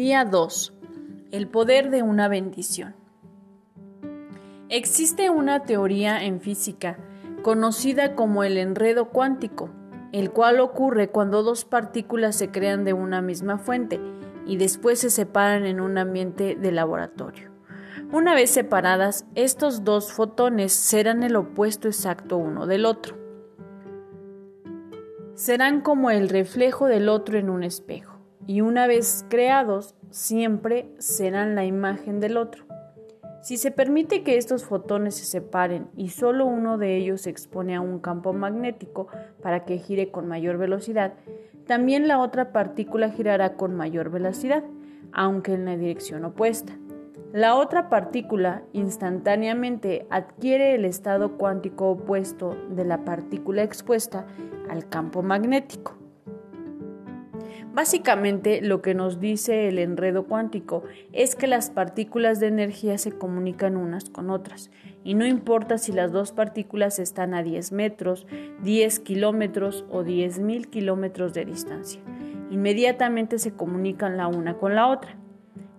Día 2. El poder de una bendición. Existe una teoría en física conocida como el enredo cuántico, el cual ocurre cuando dos partículas se crean de una misma fuente y después se separan en un ambiente de laboratorio. Una vez separadas, estos dos fotones serán el opuesto exacto uno del otro. Serán como el reflejo del otro en un espejo y una vez creados siempre serán la imagen del otro. Si se permite que estos fotones se separen y solo uno de ellos se expone a un campo magnético para que gire con mayor velocidad, también la otra partícula girará con mayor velocidad, aunque en la dirección opuesta. La otra partícula instantáneamente adquiere el estado cuántico opuesto de la partícula expuesta al campo magnético. Básicamente lo que nos dice el enredo cuántico es que las partículas de energía se comunican unas con otras y no importa si las dos partículas están a 10 metros, 10 kilómetros o 10.000 kilómetros de distancia. Inmediatamente se comunican la una con la otra.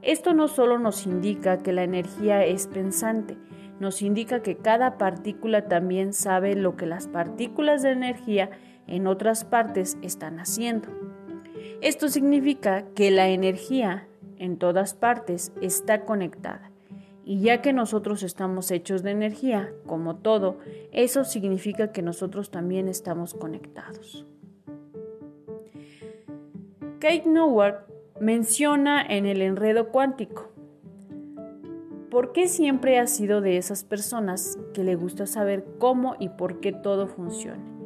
Esto no solo nos indica que la energía es pensante, nos indica que cada partícula también sabe lo que las partículas de energía en otras partes están haciendo. Esto significa que la energía en todas partes está conectada. Y ya que nosotros estamos hechos de energía, como todo, eso significa que nosotros también estamos conectados. Kate Nowak menciona en el enredo cuántico, ¿por qué siempre ha sido de esas personas que le gusta saber cómo y por qué todo funciona?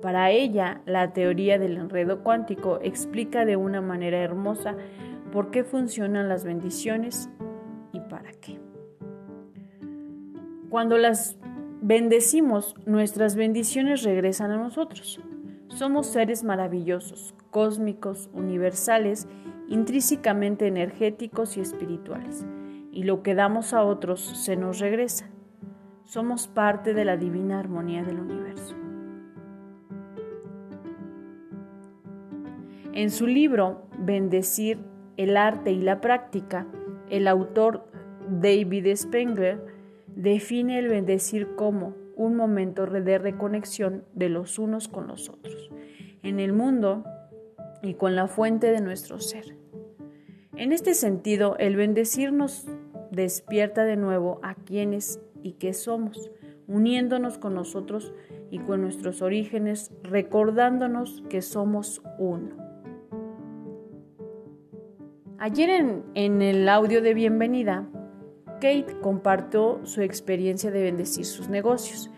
Para ella la teoría del enredo cuántico explica de una manera hermosa por qué funcionan las bendiciones y para qué. Cuando las bendecimos, nuestras bendiciones regresan a nosotros. Somos seres maravillosos, cósmicos, universales, intrínsecamente energéticos y espirituales, y lo que damos a otros se nos regresa. Somos parte de la divina armonía del universo. En su libro Bendecir el arte y la práctica, el autor David Spengler define el bendecir como un momento de reconexión de los unos con los otros, en el mundo y con la fuente de nuestro ser. En este sentido, el bendecir nos despierta de nuevo a quienes y qué somos, uniéndonos con nosotros y con nuestros orígenes, recordándonos que somos uno. Ayer en, el audio de bienvenida, Kate compartió su experiencia de bendecir sus negocios.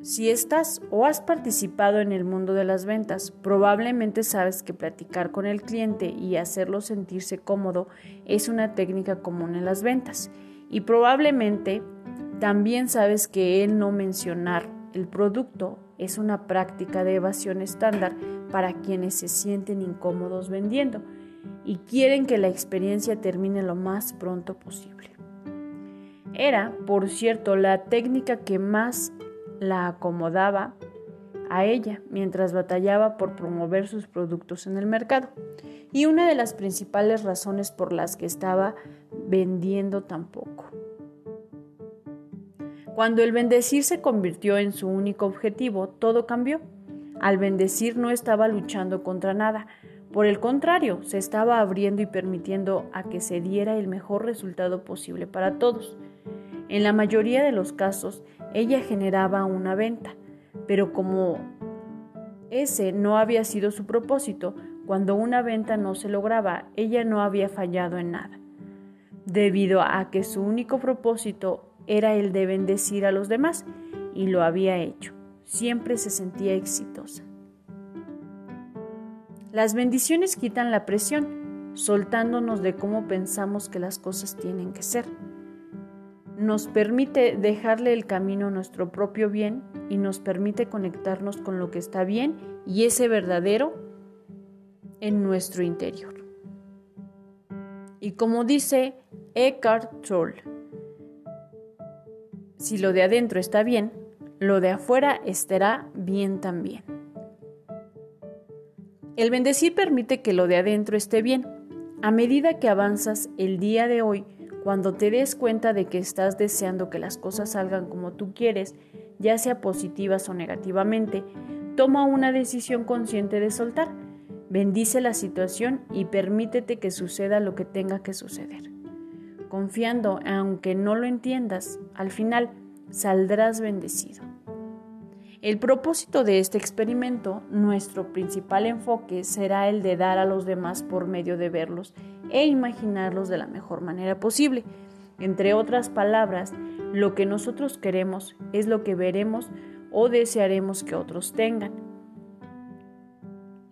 Si estás o has participado en el mundo de las ventas, probablemente sabes que platicar con el cliente y hacerlo sentirse cómodo es una técnica común en las ventas. Y probablemente también sabes que el no mencionar el producto es una práctica de evasión estándar para quienes se sienten incómodos vendiendo y quieren que la experiencia termine lo más pronto posible. Era, por cierto, la técnica que más la acomodaba a ella mientras batallaba por promover sus productos en el mercado y una de las principales razones por las que estaba vendiendo tan poco. Cuando el bendecir se convirtió en su único objetivo, todo cambió. Al bendecir no estaba luchando contra nada, por el contrario, se estaba abriendo y permitiendo a que se diera el mejor resultado posible para todos. En la mayoría de los casos, ella generaba una venta, pero como ese no había sido su propósito, cuando una venta no se lograba, ella no había fallado en nada, debido a que su único propósito era el de bendecir a los demás y lo había hecho. Siempre se sentía exitosa. Las bendiciones quitan la presión, soltándonos de cómo pensamos que las cosas tienen que ser. Nos permite dejarle el camino a nuestro propio bien y nos permite conectarnos con lo que está bien y ese verdadero en nuestro interior. Y como dice Eckhart Tolle, si lo de adentro está bien, lo de afuera estará bien también. El bendecir permite que lo de adentro esté bien. A medida que avanzas el día de hoy, cuando te des cuenta de que estás deseando que las cosas salgan como tú quieres, ya sea positivas o negativamente, toma una decisión consciente de soltar. Bendice la situación y permítete que suceda lo que tenga que suceder. Confiando, aunque no lo entiendas, al final saldrás bendecido. El propósito de este experimento, nuestro principal enfoque será el de dar a los demás por medio de verlos e imaginarlos de la mejor manera posible. Entre otras palabras, lo que nosotros queremos es lo que veremos o desearemos que otros tengan.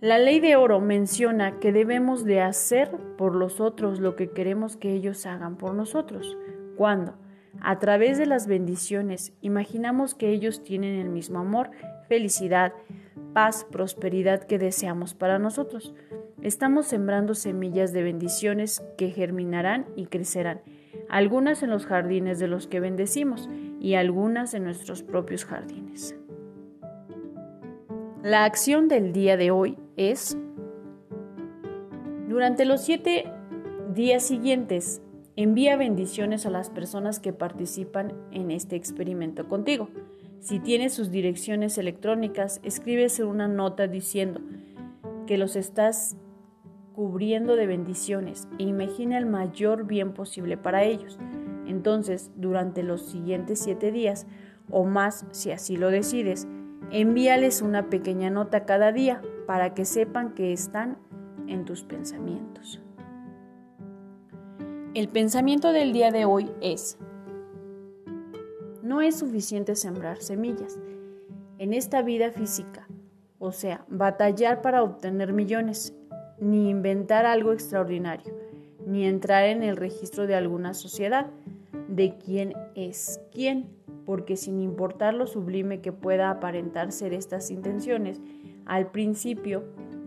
La ley de oro menciona que debemos de hacer por los otros lo que queremos que ellos hagan por nosotros. ¿Cuándo? A través de las bendiciones, imaginamos que ellos tienen el mismo amor, felicidad, paz, prosperidad que deseamos para nosotros. Estamos sembrando semillas de bendiciones que germinarán y crecerán, algunas en los jardines de los que bendecimos y algunas en nuestros propios jardines. La acción del día de hoy es, durante los siete días siguientes, Envía bendiciones a las personas que participan en este experimento contigo. Si tienes sus direcciones electrónicas, escríbese una nota diciendo que los estás cubriendo de bendiciones e imagina el mayor bien posible para ellos. Entonces, durante los siguientes siete días, o más si así lo decides, envíales una pequeña nota cada día para que sepan que están en tus pensamientos. El pensamiento del día de hoy es, no es suficiente sembrar semillas en esta vida física, o sea, batallar para obtener millones, ni inventar algo extraordinario, ni entrar en el registro de alguna sociedad de quién es quién, porque sin importar lo sublime que pueda aparentar ser estas intenciones al principio,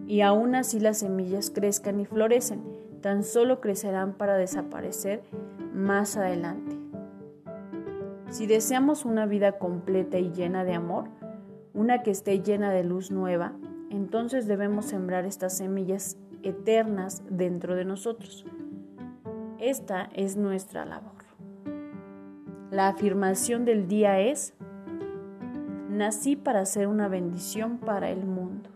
y aún así las semillas crezcan y florecen, tan solo crecerán para desaparecer más adelante. Si deseamos una vida completa y llena de amor, una que esté llena de luz nueva, entonces debemos sembrar estas semillas eternas dentro de nosotros. Esta es nuestra labor. La afirmación del día es, nací para ser una bendición para el mundo.